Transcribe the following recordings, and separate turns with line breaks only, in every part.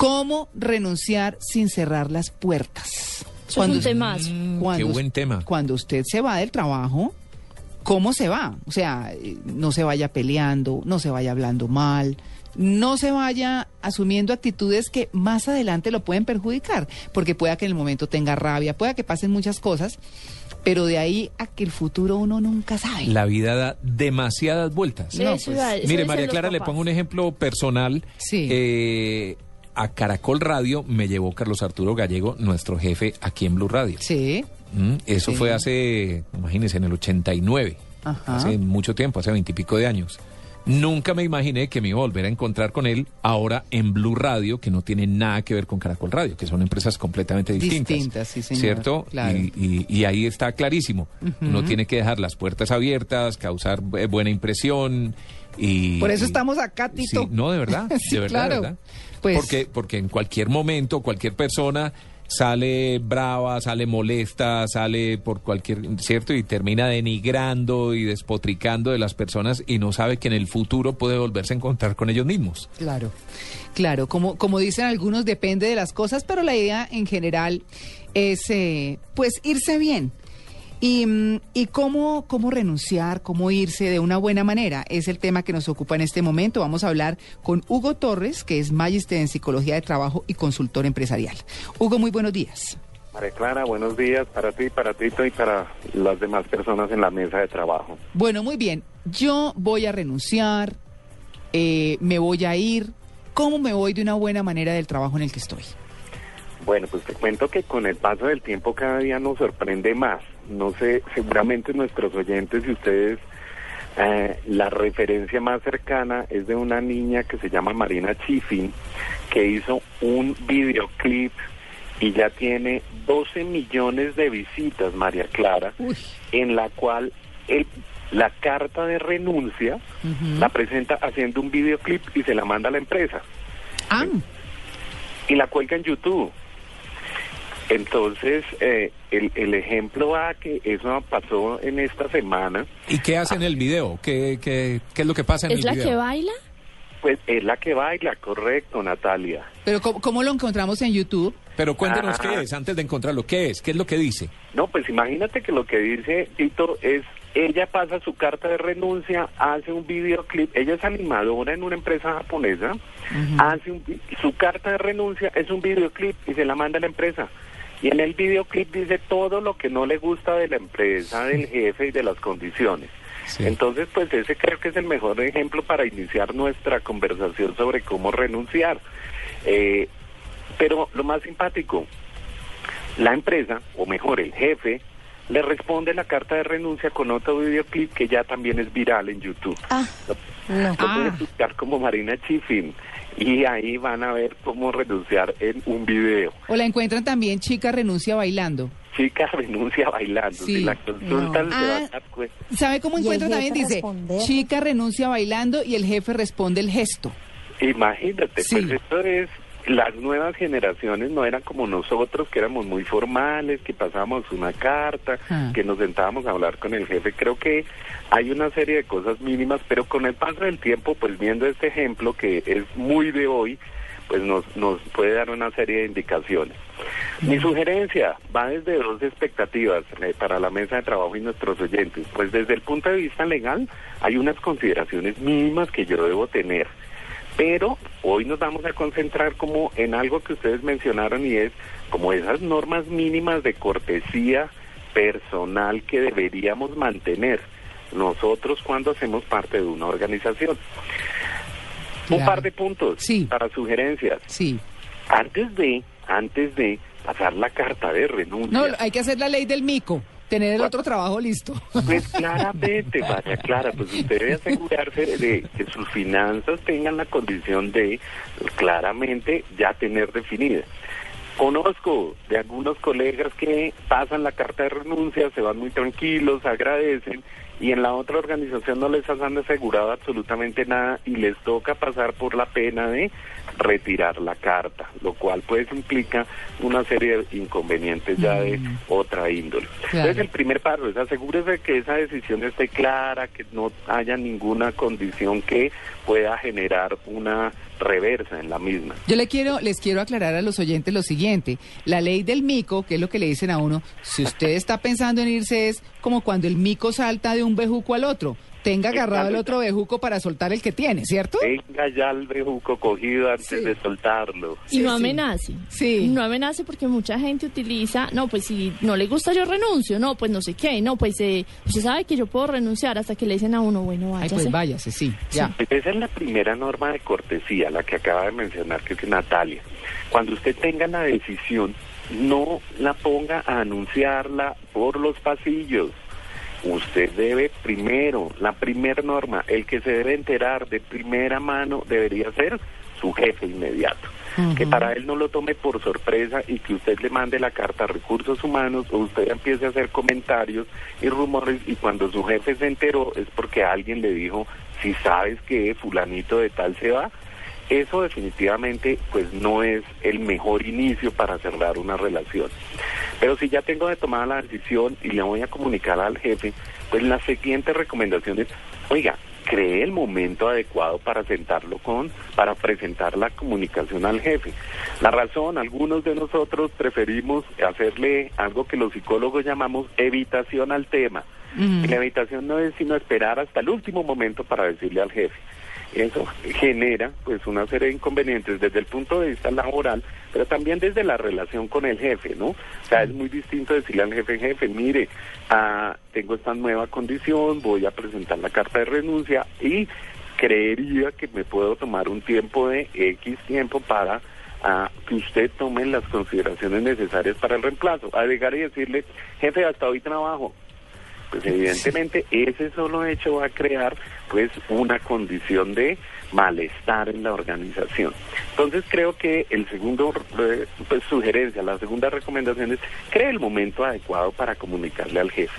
¿Cómo renunciar sin cerrar las puertas?
Eso es un temazo.
Cuando,
Qué buen tema.
Cuando usted se va del trabajo, ¿cómo se va? O sea, eh, no se vaya peleando, no se vaya hablando mal, no se vaya asumiendo actitudes que más adelante lo pueden perjudicar, porque pueda que en el momento tenga rabia, pueda que pasen muchas cosas, pero de ahí a que el futuro uno nunca sabe.
La vida da demasiadas vueltas.
No, pues,
Mire, María Clara, le pongo un ejemplo personal.
Sí.
Eh, a Caracol Radio me llevó Carlos Arturo Gallego, nuestro jefe aquí en Blue Radio.
Sí,
Mm, Eso
Sí.
fue hace, imagínense, en el 89.
Ajá.
Hace mucho tiempo, hace veintipico de años. Nunca me imaginé que me iba a volver a encontrar con él ahora en Blue Radio, que no tiene nada que ver con Caracol Radio, que son empresas completamente distintas.
Distintas, sí, señor,
¿Cierto?
claro.
Y, y- y ahí está clarísimo. No tiene que dejar las puertas abiertas, causar eh, buena impresión. Y,
Por eso estamos acá, Tito.
Sí, no, de verdad,
Sí,
de verdad, de
claro.
verdad.
Pues-
porque, porque en cualquier momento, cualquier persona sale brava, sale molesta, sale por cualquier, ¿cierto? Y termina denigrando y despotricando de las personas y no sabe que en el futuro puede volverse a encontrar con ellos mismos.
Claro, claro, como, como dicen algunos, depende de las cosas, pero la idea en general es eh, pues irse bien. Y, mm, y cómo, cómo renunciar, cómo irse de una buena manera, es el tema que nos ocupa en este momento. Vamos a hablar con Hugo Torres, que es magister en psicología de trabajo y consultor empresarial. Hugo, muy buenos días.
María Clara, buenos días para ti, para Tito y para las demás personas en la mesa de trabajo.
Bueno, muy bien, yo voy a renunciar, eh, me voy a ir. ¿Cómo me voy de una buena manera del trabajo en el que estoy?
Bueno, pues te cuento que con el paso del tiempo cada día nos sorprende más. No sé, seguramente nuestros oyentes y ustedes, eh, la referencia más cercana es de una niña que se llama Marina Chifin, que hizo un videoclip y ya tiene 12 millones de visitas, María Clara,
Uy.
en la cual el- la carta de renuncia la presenta haciendo un videoclip y se la manda a la empresa
Ah,
y la cuelga en YouTube. Entonces, eh, el, el ejemplo va que eso pasó en esta semana,
¿Y qué hace en el video? ¿Qué, qué, qué es lo que pasa en
¿Es
el
la
video?
que baila?
pues es la que baila, correcto, Natalia.
pero ¿cómo, cómo lo encontramos en YouTube?
Pero cuéntenos
Ah.
qué es, antes de encontrarlo, ¿qué es? ¿Qué es lo que dice?
No, pues imagínate que lo que dice Tito es, ella pasa su carta de renuncia, hace un videoclip, ella es animadora en una empresa japonesa, hace un su carta de renuncia es un videoclip y se la manda a la empresa. Y en el videoclip dice todo lo que no le gusta de la empresa, del jefe y de las condiciones.
Sí.
Entonces, pues ese creo que es el mejor ejemplo para iniciar nuestra conversación sobre cómo renunciar. Eh, pero lo más simpático, la empresa, o mejor el jefe, le responde la carta de renuncia con otro videoclip que ya también es viral en YouTube.
Ah,
Lo,
no.
lo
Ah.
buscar como Marina Chifin y ahí van a ver cómo renunciar en un video.
O la encuentran también chica renuncia bailando.
Chica renuncia bailando.
Sí.
Si la consultan
No.
se van
Ah.
a dar cuenta.
¿Sabe cómo
Y el
encuentra también?
jefe
Dice,
responder.
chica renuncia bailando y el jefe responde el gesto.
Imagínate,
Sí.
pues esto es, las nuevas generaciones no eran como nosotros, que éramos muy formales, que pasábamos una carta,
Ah.
que nos sentábamos a hablar con el jefe. Creo que hay una serie de cosas mínimas, pero con el paso del tiempo, pues viendo este ejemplo que es muy de hoy, pues nos, nos puede dar una serie de indicaciones. Mi sugerencia va desde dos expectativas eh, para la mesa de trabajo y nuestros oyentes. Pues desde el punto de vista legal hay unas consideraciones mínimas que yo debo tener. Pero hoy nos vamos a concentrar como en algo que ustedes mencionaron y es como esas normas mínimas de cortesía personal que deberíamos mantener nosotros cuando hacemos parte de una organización. Un par de puntos
Sí.
para sugerencias.
Sí.
Antes de, antes de pasar la carta de renuncia.
No, hay que hacer la ley del mico. Tener el otro trabajo listo.
Pues claramente, María Clara, pues usted debe asegurarse de que sus finanzas tengan la condición de claramente ya tener definida. Conozco de algunos colegas que pasan la carta de renuncia, se van muy tranquilos, agradecen y en la otra organización no les han asegurado absolutamente nada y les toca pasar por la pena de retirar la carta, lo cual pues implica una serie de inconvenientes ya de otra índole. Entonces el primer paso es asegúrese que esa decisión esté clara, que no haya ninguna condición que pueda generar una reversa en la misma.
Yo le quiero, les quiero aclarar a los oyentes lo siguiente. La ley del mico, que es lo que le dicen a uno, si usted está pensando en irse es como cuando el mico salta de un bejuco al otro. Tenga agarrado el otro bejuco para soltar el que tiene, ¿cierto?
Tenga ya el bejuco cogido antes de soltarlo.
Y no amenace.
Sí.
No amenace porque mucha gente utiliza, no, pues si no le gusta yo renuncio, no, pues no sé qué, no, pues eh, usted sabe que yo puedo renunciar hasta que le dicen a uno, bueno,
Ay,
váyase.
pues váyase, sí, ya.
Esa es la primera norma de cortesía, la que acaba de mencionar, que es Natalia. Cuando usted tenga la decisión, no la ponga a anunciarla por los pasillos. Usted debe primero, la primera norma, el que se debe enterar de primera mano debería ser su jefe inmediato. Que para él no lo tome por sorpresa y que usted le mande la carta a recursos humanos o usted empiece a hacer comentarios y rumores y cuando su jefe se enteró es porque alguien le dijo, si sabes que fulanito de tal se va, eso definitivamente pues no es el mejor inicio para cerrar una relación. Pero si ya tengo de tomar la decisión y le voy a comunicar al jefe, pues la siguiente recomendación es, oiga, cree el momento adecuado para sentarlo con, para presentar la comunicación al jefe. La razón, algunos de nosotros preferimos hacerle algo que los psicólogos llamamos evitación al tema. Y la evitación no es sino esperar hasta el último momento para decirle al jefe. Eso genera pues una serie de inconvenientes desde el punto de vista laboral, pero también desde la relación con el jefe, ¿no? O sea, es muy distinto decirle al jefe, jefe, mire, ah, tengo esta nueva condición, voy a presentar la carta de renuncia y creería que me puedo tomar un tiempo de X tiempo para ah, que usted tome las consideraciones necesarias para el reemplazo. A llegar y decirle, jefe, hasta hoy trabajo, pues evidentemente ese solo hecho va a crear pues una condición de malestar en la organización. Entonces creo que el segundo eh, pues, sugerencia, la segunda recomendación es cree el momento adecuado para comunicarle al jefe.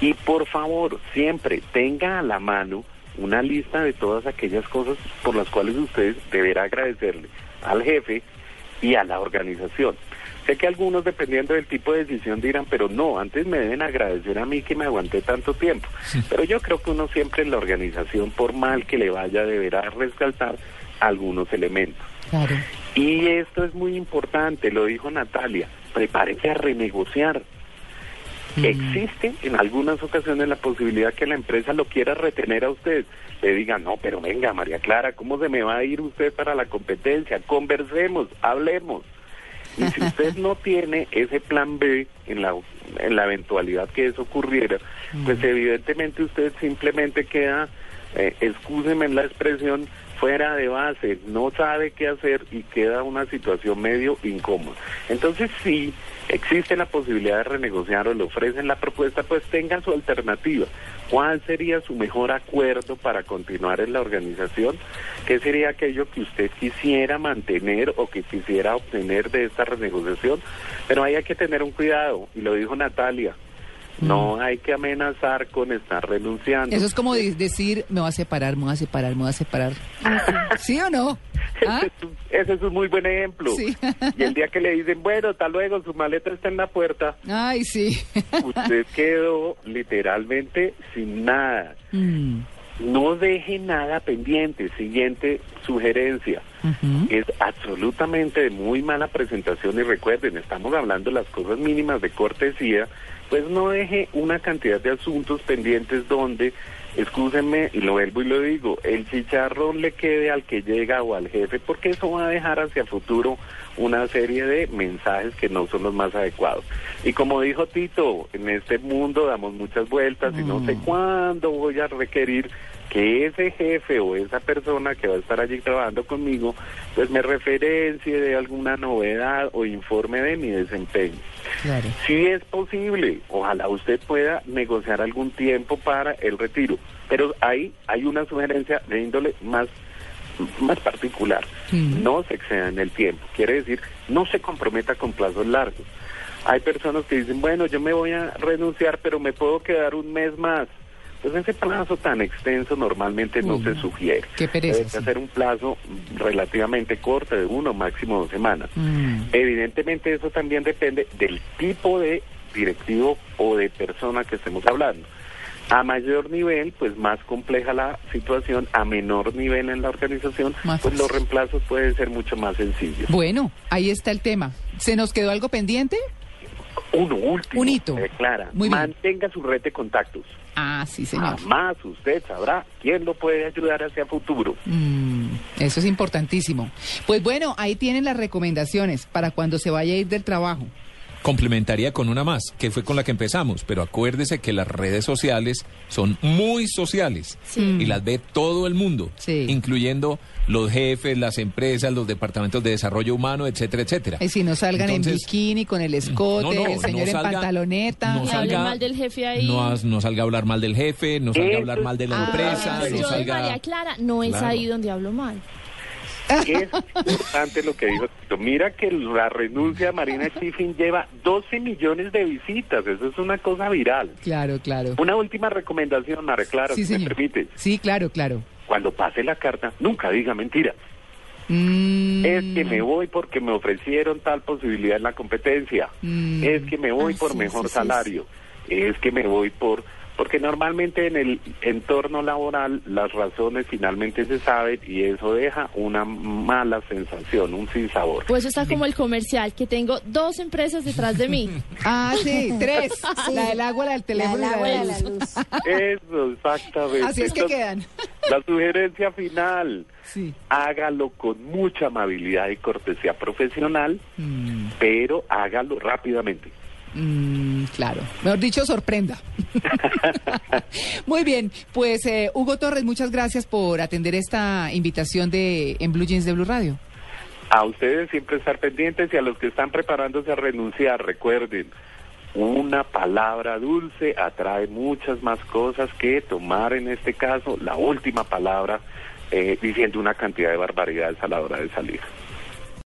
Y por favor, siempre tenga a la mano una lista de todas aquellas cosas por las cuales usted deberá agradecerle al jefe y a la organización. Sé que algunos, dependiendo del tipo de decisión, dirán, pero no, antes me deben agradecer a mí que me aguanté tanto tiempo. Pero yo creo que uno siempre en la organización, por mal que le vaya, deberá rescatar algunos elementos.
Claro.
Y esto es muy importante, lo dijo Natalia, prepárese a renegociar. Existe en algunas ocasiones la posibilidad que la empresa lo quiera retener a usted. Le diga, no, pero venga, María Clara, ¿cómo se me va a ir usted para la competencia? Conversemos, hablemos. Y si usted no tiene ese plan B en la, en la eventualidad que eso ocurriera, pues evidentemente usted simplemente queda, eh, excúseme en la expresión, fuera de base, no sabe qué hacer y queda una situación medio incómoda. Entonces, si existe la posibilidad de renegociar o le ofrecen la propuesta, pues tengan su alternativa. ¿Cuál sería su mejor acuerdo para continuar en la organización? ¿Qué sería aquello que usted quisiera mantener o que quisiera obtener de esta renegociación? Pero hay que tener un cuidado, y lo dijo Natalia. No hay que amenazar con estar renunciando.
Eso es como de- decir, me voy a separar, me voy a separar, me voy a separar. ¿Sí o no? ¿Ah?
Ese, es un, muy buen ejemplo.
Sí.
Y el día que le dicen, bueno, hasta luego, su maleta está en la puerta,
Ay, sí.
usted quedó literalmente sin nada.
Mm,
No deje nada pendiente. Siguiente sugerencia. Es absolutamente de muy mala presentación y recuerden, estamos hablando de las cosas mínimas de cortesía, pues no deje una cantidad de asuntos pendientes donde, excúsenme, y lo vuelvo y lo digo, el chicharrón le quede al que llega o al jefe, porque eso va a dejar hacia futuro una serie de mensajes que no son los más adecuados. Y como dijo Tito, en este mundo damos muchas vueltas y no sé cuándo voy a requerir que ese jefe o esa persona que va a estar allí trabajando conmigo, pues me referencie de alguna novedad o informe de mi desempeño.
Claro.
Si es posible, ojalá usted pueda negociar algún tiempo para el retiro, pero ahí hay una sugerencia de índole más más particular.
Mm.
No se exceda en el tiempo. Quiere decir, no se comprometa con plazos largos. Hay personas que dicen, bueno, yo me voy a renunciar, pero me puedo quedar un mes más. Pues ese plazo tan extenso normalmente no se sugiere.
Qué pereza,
Debe
sí.
ser un plazo relativamente corto, de uno, máximo dos semanas.
Mm.
Evidentemente eso también depende del tipo de directivo o de persona que estemos hablando. A mayor nivel, pues más compleja la situación, a menor nivel en la organización,
Más
pues los reemplazos pueden ser mucho más sencillos.
Bueno, ahí está el tema. ¿Se nos quedó algo pendiente?
Uno último,
Un hito.
eh, Clara,
Muy bien.
mantenga su red de contactos.
Ah, sí, señor.
Jamás usted sabrá quién lo puede ayudar hacia futuro.
Mm, eso es importantísimo. Pues bueno, ahí tienen las recomendaciones para cuando se vaya a ir del trabajo.
Complementaría con una más, que fue con la que empezamos, pero acuérdese que las redes sociales son muy sociales y las ve todo el mundo,
Sí.
incluyendo los jefes, las empresas, los departamentos de desarrollo humano, etcétera, etcétera.
Y si no salgan en bikini, con el escote,
no, no,
el señor
no
en
salga-
pantaloneta.
no salga-
mal del jefe ahí.
No, salga a hablar mal del jefe, no salga a hablar mal de la
Ah,
empresa,
Pues
no
yo de
salga...
María Clara, no es
Claro.
ahí donde hablo mal.
Es importante lo que dijo Tito. Mira que la renuncia de Marina Chiffin lleva 12 millones de visitas. Eso es una cosa viral.
Claro, claro.
Una última recomendación, María Clara,
Sí,
si me
señor.
permite.
Sí, claro, claro.
Cuando pase la carta, nunca diga mentira.
Mm,
Es que me voy porque me ofrecieron tal posibilidad en la competencia.
Mm.
Es que me voy
Ah,
por
sí,
mejor
sí,
salario. Es que me voy por... Porque normalmente en el entorno laboral las razones finalmente se saben y eso deja una mala sensación, un sinsabor.
Pues eso está como el comercial, que tengo dos empresas detrás de mí.
Ah, sí, tres. La del agua, la del teléfono
La
y
del agua y la
luz.
luz.
Eso, exactamente.
Así es que
Entonces,
quedan.
La sugerencia final,
Sí.
hágalo con mucha amabilidad y cortesía profesional,
Mm,
pero hágalo rápidamente.
Mm, claro. Mejor dicho, sorprenda. Muy bien, pues eh, Hugo Torres, muchas gracias por atender esta invitación de en Blue Jeans de Blue Radio.
A ustedes siempre estar pendientes y a los que están preparándose a renunciar, recuerden, una palabra dulce atrae muchas más cosas que tomar en este caso la última palabra eh, diciendo una cantidad de barbaridades a la hora de salir.